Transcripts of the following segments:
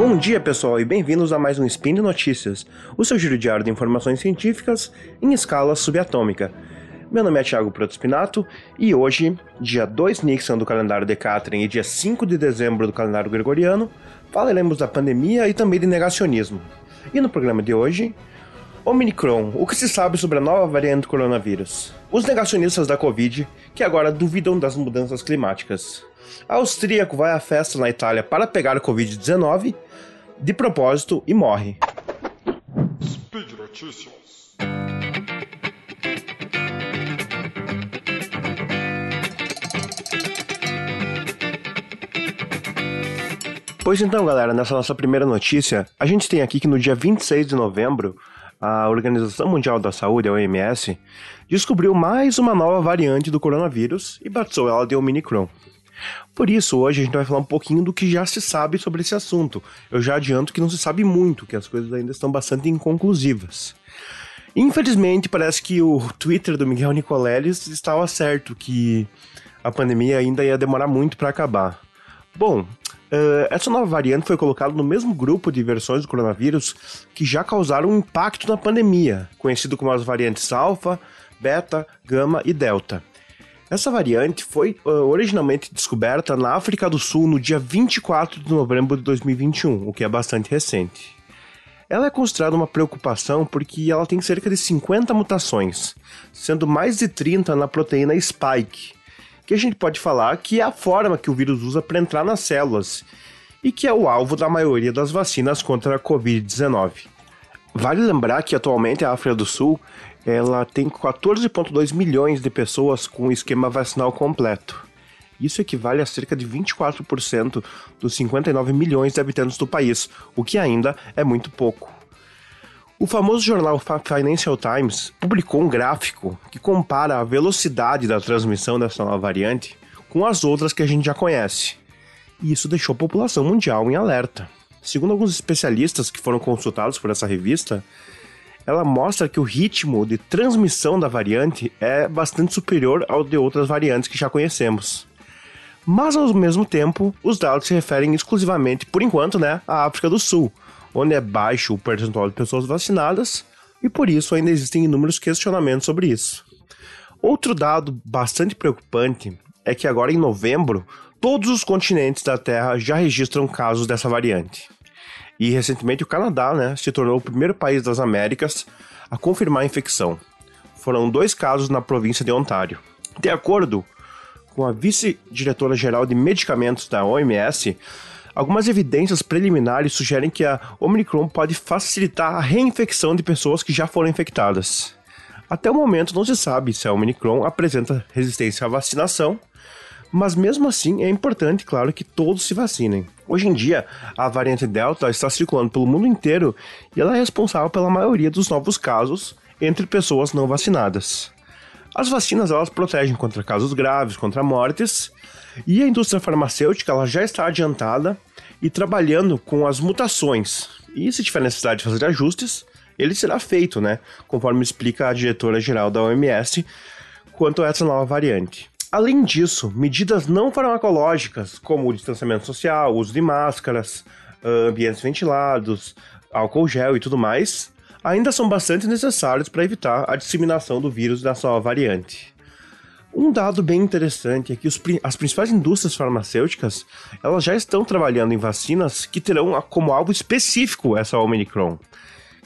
Bom dia, pessoal, e bem-vindos a mais um Spin de Notícias, o seu giro diário de informações científicas em escala subatômica. Meu nome é Thiago Proto Spinato e hoje, dia 2 Nixon do calendário Decatrian e dia 5 de dezembro do calendário gregoriano, falaremos da pandemia e também de negacionismo. E no programa de hoje, Omicron, o que se sabe sobre a nova variante do coronavírus? Os negacionistas da Covid, que agora duvidam das mudanças climáticas. Austríaco vai à festa na Itália para pegar a Covid-19 de propósito e morre. Speed Notícias. Pois então, galera, nessa nossa primeira notícia, a gente tem aqui que no dia 26 de novembro, a Organização Mundial da Saúde, a OMS, descobriu mais uma nova variante do coronavírus e batizou ela de Omicron. Por isso, hoje a gente vai falar um pouquinho do que já se sabe sobre esse assunto. Eu já adianto que não se sabe muito, que as coisas ainda estão bastante inconclusivas. Infelizmente, parece que o Twitter do Miguel Nicoleles estava certo que a pandemia ainda ia demorar muito para acabar. Bom, Uh, essa nova variante foi colocada no mesmo grupo de versões do coronavírus que já causaram um impacto na pandemia, conhecido como as variantes alfa, beta, gama e delta. Essa variante foi uh, originalmente descoberta na África do Sul no dia 24 de novembro de 2021, o que é bastante recente. Ela é considerada uma preocupação porque ela tem cerca de 50 mutações, sendo mais de 30 na proteína spike, que a gente pode falar que é a forma que o vírus usa para entrar nas células e que é o alvo da maioria das vacinas contra a Covid-19. Vale lembrar que atualmente a África do Sul ela tem 14,2 milhões de pessoas com o esquema vacinal completo. Isso equivale a cerca de 24% dos 59 milhões de habitantes do país, o que ainda é muito pouco. O famoso jornal Financial Times publicou um gráfico que compara a velocidade da transmissão dessa nova variante com as outras que a gente já conhece. E isso deixou a população mundial em alerta. Segundo alguns especialistas que foram consultados por essa revista, ela mostra que o ritmo de transmissão da variante é bastante superior ao de outras variantes que já conhecemos. Mas ao mesmo tempo, os dados se referem exclusivamente, por enquanto, né, à África do Sul, onde é baixo o percentual de pessoas vacinadas e por isso ainda existem inúmeros questionamentos sobre isso. Outro dado bastante preocupante é que agora em novembro, todos os continentes da Terra já registram casos dessa variante. E recentemente o Canadá né, se tornou o primeiro país das Américas a confirmar a infecção. Foram dois casos na província de Ontário. De acordo com a vice-diretora geral de medicamentos da OMS, Algumas evidências preliminares sugerem que a Omicron pode facilitar a reinfecção de pessoas que já foram infectadas. Até o momento não se sabe se a Omicron apresenta resistência à vacinação, mas mesmo assim é importante, claro, que todos se vacinem. Hoje em dia, a variante Delta está circulando pelo mundo inteiro e ela é responsável pela maioria dos novos casos entre pessoas não vacinadas. As vacinas elas protegem contra casos graves, contra mortes, e a indústria farmacêutica ela já está adiantada e trabalhando com as mutações. E se tiver necessidade de fazer ajustes, ele será feito, né? Conforme explica a diretora-geral da OMS quanto a essa nova variante. Além disso, medidas não farmacológicas, como o distanciamento social, uso de máscaras, ambientes ventilados, álcool gel e tudo mais, ainda são bastante necessários para evitar a disseminação do vírus da nova variante. Um dado bem interessante é que os, as principais indústrias farmacêuticas elas já estão trabalhando em vacinas que terão como alvo específico essa Omicron.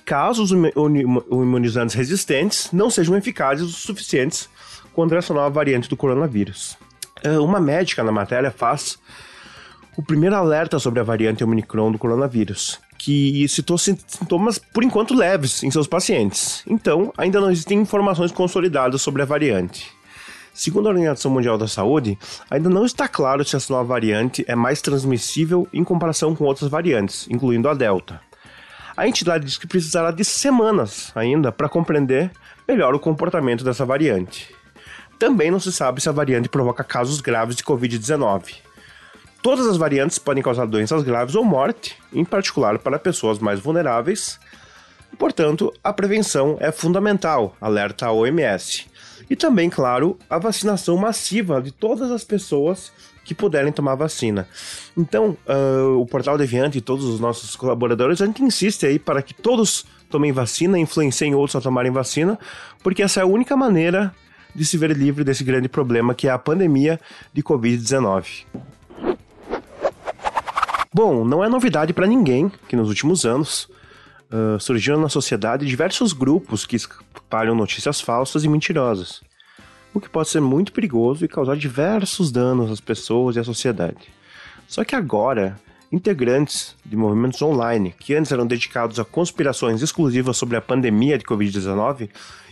Caso os imunizantes resistentes não sejam eficazes o suficientes contra essa nova variante do coronavírus. É, uma médica na matéria faz o primeiro alerta sobre a variante Omicron do coronavírus, que citou sintomas por enquanto leves em seus pacientes. Então, ainda não existem informações consolidadas sobre a variante. Segundo a Organização Mundial da Saúde, ainda não está claro se essa nova variante é mais transmissível em comparação com outras variantes, incluindo a Delta. A entidade diz que precisará de semanas ainda para compreender melhor o comportamento dessa variante. Também não se sabe se a variante provoca casos graves de Covid-19. Todas as variantes podem causar doenças graves ou morte, em particular para pessoas mais vulneráveis, portanto, a prevenção é fundamental, alerta a OMS. E também, claro, a vacinação massiva de todas as pessoas que puderem tomar vacina. Então, uh, o Portal Deviante e todos os nossos colaboradores, a gente insiste aí para que todos tomem vacina, influenciem outros a tomarem vacina, porque essa é a única maneira de se ver livre desse grande problema que é a pandemia de Covid-19. Bom, não é novidade para ninguém que nos últimos anos uh, surgiram na sociedade diversos grupos que espalham notícias falsas e mentirosas, o que pode ser muito perigoso e causar diversos danos às pessoas e à sociedade. Só que agora, integrantes de movimentos online, que antes eram dedicados a conspirações exclusivas sobre a pandemia de Covid-19,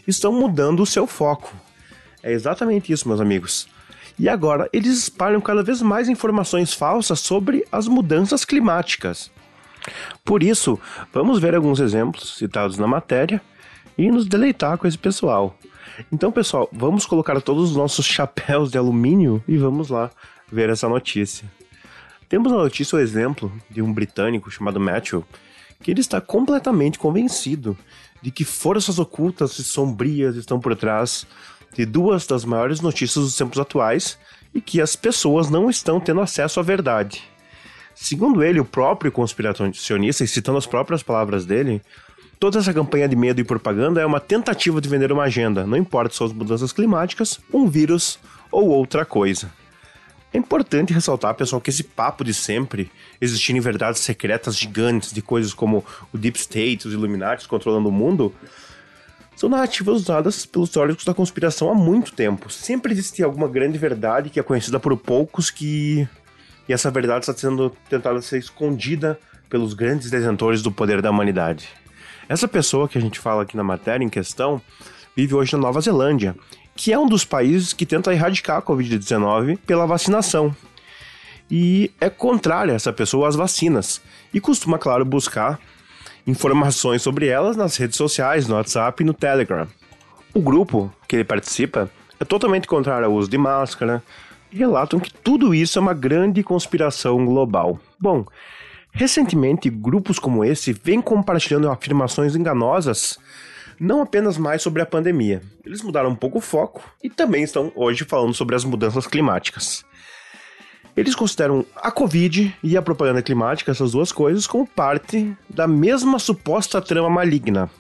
estão mudando o seu foco. É exatamente isso, meus amigos. E agora eles espalham cada vez mais informações falsas sobre as mudanças climáticas. Por isso, vamos ver alguns exemplos citados na matéria e nos deleitar com esse pessoal. Então, pessoal, vamos colocar todos os nossos chapéus de alumínio e vamos lá ver essa notícia. Temos na notícia o exemplo de um britânico chamado Matthew, que ele está completamente convencido de que forças ocultas e sombrias estão por trás de duas das maiores notícias dos tempos atuais e que as pessoas não estão tendo acesso à verdade. Segundo ele, o próprio conspiracionista, e citando as próprias palavras dele, toda essa campanha de medo e propaganda é uma tentativa de vender uma agenda, não importa se são as mudanças climáticas, um vírus ou outra coisa. É importante ressaltar, pessoal, que esse papo de sempre existirem verdades secretas gigantes de coisas como o Deep State, os Illuminati controlando o mundo, são narrativas usadas pelos teóricos da conspiração há muito tempo. Sempre existe alguma grande verdade que é conhecida por poucos que e essa verdade está sendo tentada ser escondida pelos grandes detentores do poder da humanidade. Essa pessoa que a gente fala aqui na matéria em questão vive hoje na Nova Zelândia, que é um dos países que tenta erradicar a Covid-19 pela vacinação. E é contrária essa pessoa às vacinas e costuma, claro, buscar informações sobre elas nas redes sociais, no WhatsApp e no Telegram. O grupo que ele participa é totalmente contrário ao uso de máscara e relatam que tudo isso é uma grande conspiração global. Bom, recentemente grupos como esse vêm compartilhando afirmações enganosas não apenas mais sobre a pandemia. Eles mudaram um pouco o foco e também estão hoje falando sobre as mudanças climáticas. Eles consideram a Covid e a propaganda climática, essas duas coisas, como parte da mesma suposta trama maligna.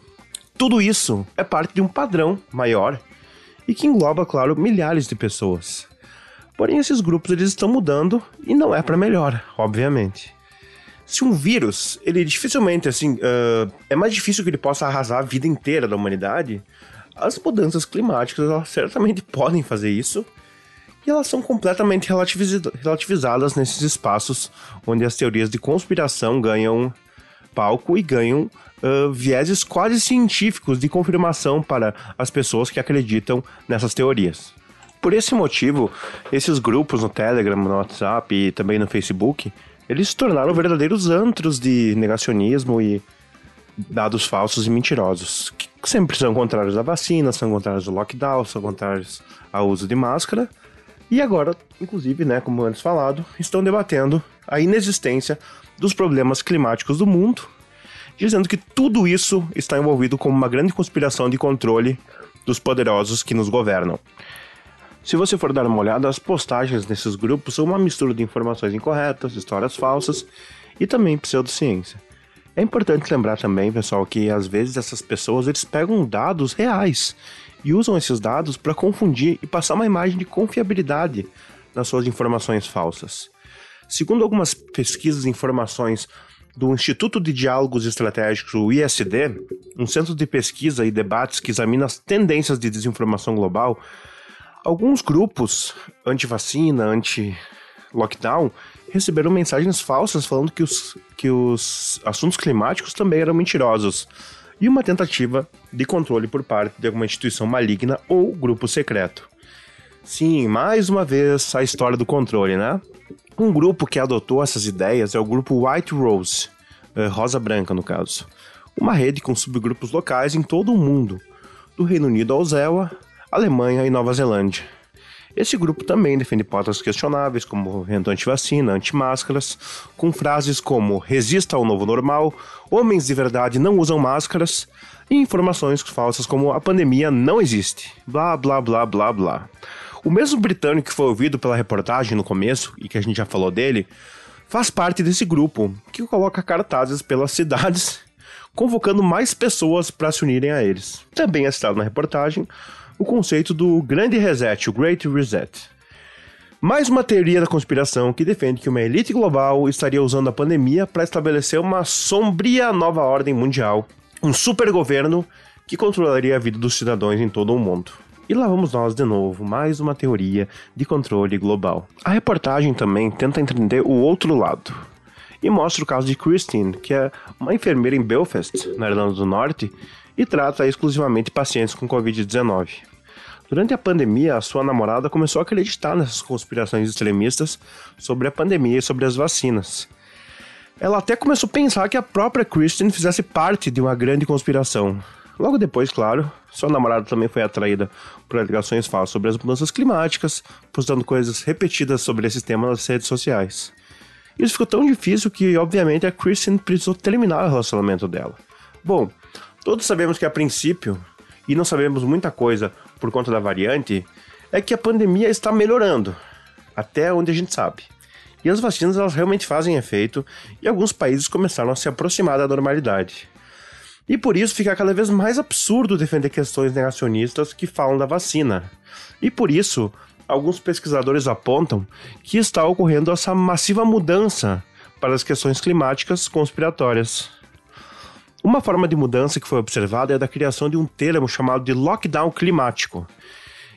Tudo isso é parte de um padrão maior e que engloba, claro, milhares de pessoas. Porém, esses grupos eles estão mudando e não é para melhor, obviamente. Se um vírus, ele dificilmente, assim, uh, é mais difícil que ele possa arrasar a vida inteira da humanidade, as mudanças climáticas certamente podem fazer isso e elas são completamente relativizadas nesses espaços onde as teorias de conspiração ganham palco e ganham uh, vieses quase científicos de confirmação para as pessoas que acreditam nessas teorias. Por esse motivo, esses grupos no Telegram, no WhatsApp e também no Facebook, eles se tornaram verdadeiros antros de negacionismo e dados falsos e mentirosos, que sempre são contrários à vacina, são contrários ao lockdown, são contrários ao uso de máscara, e agora, inclusive, né, como antes falado, estão debatendo a inexistência dos problemas climáticos do mundo, dizendo que tudo isso está envolvido como uma grande conspiração de controle dos poderosos que nos governam. Se você for dar uma olhada, as postagens nesses grupos são uma mistura de informações incorretas, histórias falsas e também pseudociência. É importante lembrar também, pessoal, que às vezes essas pessoas eles pegam dados reais e usam esses dados para confundir e passar uma imagem de confiabilidade nas suas informações falsas. Segundo algumas pesquisas e informações do Instituto de Diálogos Estratégicos, o ISD, um centro de pesquisa e debates que examina as tendências de desinformação global, alguns grupos anti-vacina, anti-lockdown, receberam mensagens falsas falando que os, que os assuntos climáticos também eram mentirosos e uma tentativa de controle por parte de alguma instituição maligna ou grupo secreto. Sim, mais uma vez a história do controle, né? Um grupo que adotou essas ideias é o grupo White Rose, eh, Rosa Branca no caso. Uma rede com subgrupos locais em todo o mundo, do Reino Unido ao Zewa, Alemanha e Nova Zelândia. Esse grupo também defende pautas questionáveis, como anti-vacina, anti-máscaras, com frases como resista ao novo normal, homens de verdade não usam máscaras, e informações falsas como a pandemia não existe, blá blá blá blá blá. O mesmo britânico que foi ouvido pela reportagem no começo, e que a gente já falou dele, faz parte desse grupo, que coloca cartazes pelas cidades, convocando mais pessoas para se unirem a eles. Também é citado na reportagem o conceito do grande reset, o Great Reset. Mais uma teoria da conspiração que defende que uma elite global estaria usando a pandemia para estabelecer uma sombria nova ordem mundial, um super governo que controlaria a vida dos cidadãos em todo o mundo. E lá vamos nós de novo, mais uma teoria de controle global. A reportagem também tenta entender o outro lado e mostra o caso de Christine, que é uma enfermeira em Belfast, na Irlanda do Norte, e trata exclusivamente pacientes com Covid-19. Durante a pandemia, a sua namorada começou a acreditar nessas conspirações extremistas sobre a pandemia e sobre as vacinas. Ela até começou a pensar que a própria Kristen fizesse parte de uma grande conspiração. Logo depois, claro, sua namorada também foi atraída por alegações falsas sobre as mudanças climáticas, postando coisas repetidas sobre esse tema nas redes sociais. Isso ficou tão difícil que, obviamente, a Kristen precisou terminar o relacionamento dela. Bom, todos sabemos que a princípio, e não sabemos muita coisa por conta da variante é que a pandemia está melhorando, até onde a gente sabe. E as vacinas elas realmente fazem efeito e alguns países começaram a se aproximar da normalidade. E por isso fica cada vez mais absurdo defender questões negacionistas que falam da vacina. E por isso, alguns pesquisadores apontam que está ocorrendo essa massiva mudança para as questões climáticas conspiratórias. Uma forma de mudança que foi observada é a da criação de um termo chamado de lockdown climático.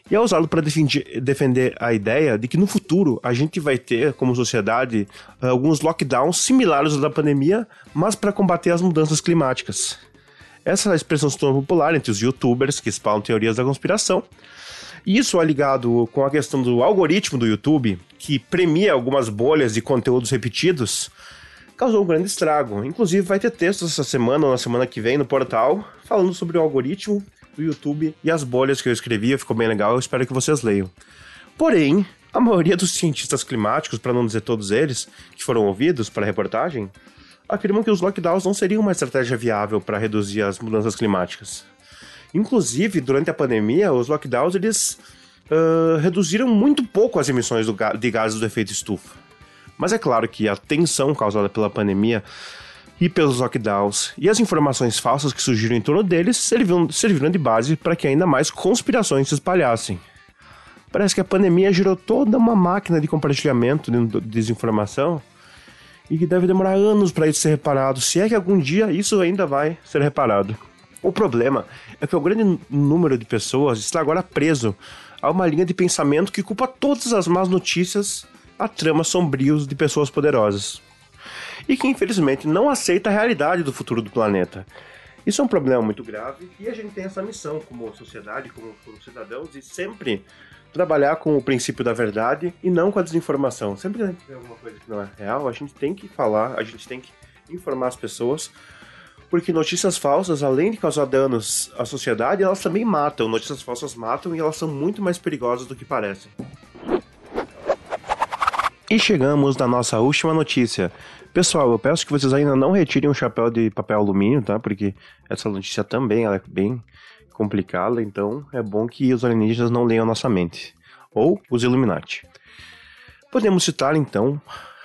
E é usado para defender a ideia de que no futuro a gente vai ter, como sociedade, alguns lockdowns similares aos da pandemia, mas para combater as mudanças climáticas. Essa expressão se tornou popular entre os youtubers que espalham teorias da conspiração. E isso é ligado com a questão do algoritmo do YouTube, que premia algumas bolhas de conteúdos repetidos, causou um grande estrago. Inclusive, vai ter textos essa semana ou na semana que vem no portal falando sobre o algoritmo do YouTube e as bolhas que eu escrevi. Ficou bem legal, eu espero que vocês leiam. Porém, a maioria dos cientistas climáticos, para não dizer todos eles, que foram ouvidos para a reportagem, afirmam que os lockdowns não seriam uma estratégia viável para reduzir as mudanças climáticas. Inclusive, durante a pandemia, os lockdowns eles uh, reduziram muito pouco as emissões de gases do efeito estufa. Mas é claro que a tensão causada pela pandemia e pelos lockdowns e as informações falsas que surgiram em torno deles serviram, serviram de base para que ainda mais conspirações se espalhassem. Parece que a pandemia gerou toda uma máquina de compartilhamento de desinformação e que deve demorar anos para isso ser reparado, se é que algum dia isso ainda vai ser reparado. O problema é que o grande número de pessoas está agora preso a uma linha de pensamento que culpa todas as más notícias a tramas sombrios de pessoas poderosas. E que infelizmente não aceita a realidade do futuro do planeta. Isso é um problema muito grave e a gente tem essa missão como sociedade, como, como cidadãos, de sempre trabalhar com o princípio da verdade e não com a desinformação. Sempre que a gente vê alguma coisa que não é real, a gente tem que falar, a gente tem que informar as pessoas, porque notícias falsas, além de causar danos à sociedade, elas também matam. Notícias falsas matam e elas são muito mais perigosas do que parecem. E chegamos na nossa última notícia. Pessoal, eu peço que vocês ainda não retirem o chapéu de papel alumínio, tá? Porque essa notícia também é bem complicada, então é bom que os alienígenas não leiam nossa mente. Ou os Illuminati. Podemos citar, então,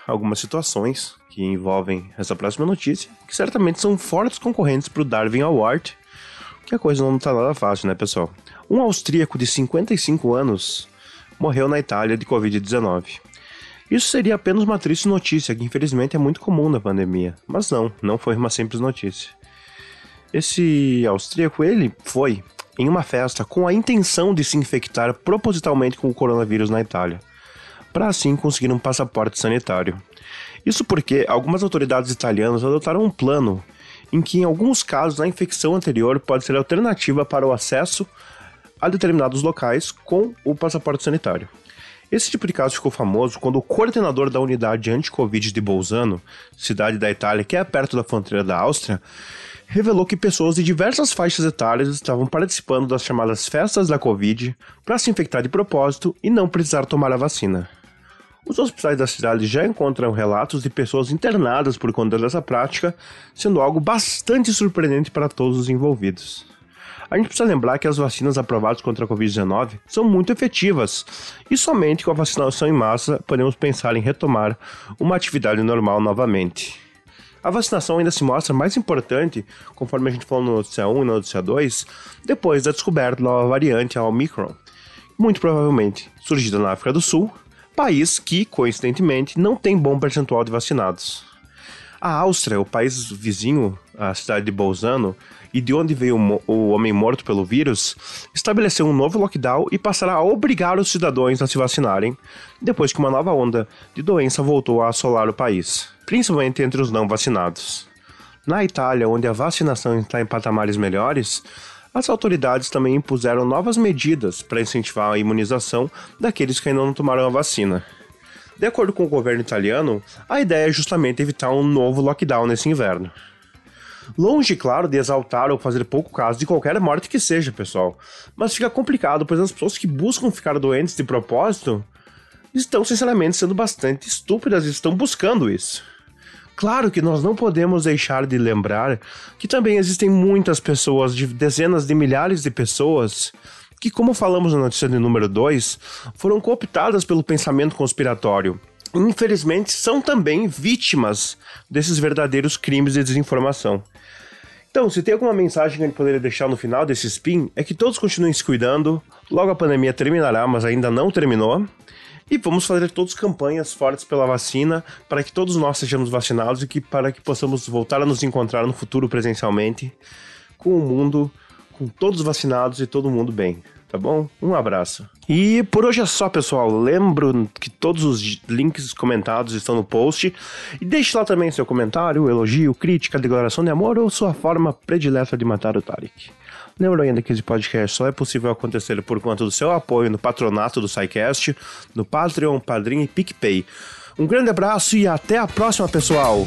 algumas situações que envolvem essa próxima notícia, que certamente são fortes concorrentes para o Darwin Award, que a coisa não está nada fácil, né, pessoal? Um austríaco de 55 anos morreu na Itália de Covid-19. Isso seria apenas uma triste notícia, que infelizmente é muito comum na pandemia. Mas não, não foi uma simples notícia. Esse austríaco, ele foi em uma festa com a intenção de se infectar propositalmente com o coronavírus na Itália, para assim conseguir um passaporte sanitário. Isso porque algumas autoridades italianas adotaram um plano em que, em alguns casos, a infecção anterior pode ser alternativa para o acesso a determinados locais com o passaporte sanitário. Esse tipo de caso ficou famoso quando o coordenador da unidade anti-Covid de Bolzano, cidade da Itália que é perto da fronteira da Áustria, revelou que pessoas de diversas faixas etárias estavam participando das chamadas festas da Covid para se infectar de propósito e não precisar tomar a vacina. Os hospitais da cidade já encontram relatos de pessoas internadas por conta dessa prática, sendo algo bastante surpreendente para todos os envolvidos. A gente precisa lembrar que as vacinas aprovadas contra a Covid-19 são muito efetivas e somente com a vacinação em massa podemos pensar em retomar uma atividade normal novamente. A vacinação ainda se mostra mais importante, conforme a gente falou no notícia 1 e no notícia 2, depois da descoberta da nova variante, a Omicron, muito provavelmente surgida na África do Sul, país que, coincidentemente, não tem bom percentual de vacinados. A Áustria, o país vizinho à cidade de Bolzano, e de onde veio o homem morto pelo vírus, estabeleceu um novo lockdown e passará a obrigar os cidadãos a se vacinarem, depois que uma nova onda de doença voltou a assolar o país, principalmente entre os não vacinados. Na Itália, onde a vacinação está em patamares melhores, as autoridades também impuseram novas medidas para incentivar a imunização daqueles que ainda não tomaram a vacina. De acordo com o governo italiano, a ideia é justamente evitar um novo lockdown nesse inverno. Longe, claro, de exaltar ou fazer pouco caso de qualquer morte que seja, pessoal. Mas fica complicado, pois as pessoas que buscam ficar doentes de propósito estão, sinceramente, sendo bastante estúpidas e estão buscando isso. Claro que nós não podemos deixar de lembrar que também existem muitas pessoas, de dezenas de milhares de pessoas, que, como falamos na notícia de número 2, foram cooptadas pelo pensamento conspiratório. Infelizmente, são também vítimas desses verdadeiros crimes de desinformação. Então, se tem alguma mensagem que a gente poderia deixar no final desse spin, é que todos continuem se cuidando, logo a pandemia terminará, mas ainda não terminou. E vamos fazer todas campanhas fortes pela vacina para que todos nós sejamos vacinados e que para que possamos voltar a nos encontrar no futuro presencialmente com o mundo, com todos vacinados e todo mundo bem tá bom? Um abraço. E por hoje é só, pessoal. Lembro que todos os links comentados estão no post. E deixe lá também seu comentário, elogio, crítica, declaração de amor ou sua forma predileta de matar o Tarek. Lembro ainda que esse podcast só é possível acontecer por conta do seu apoio no patronato do SciCast, no Patreon, Padrim e PicPay. Um grande abraço e até a próxima, pessoal!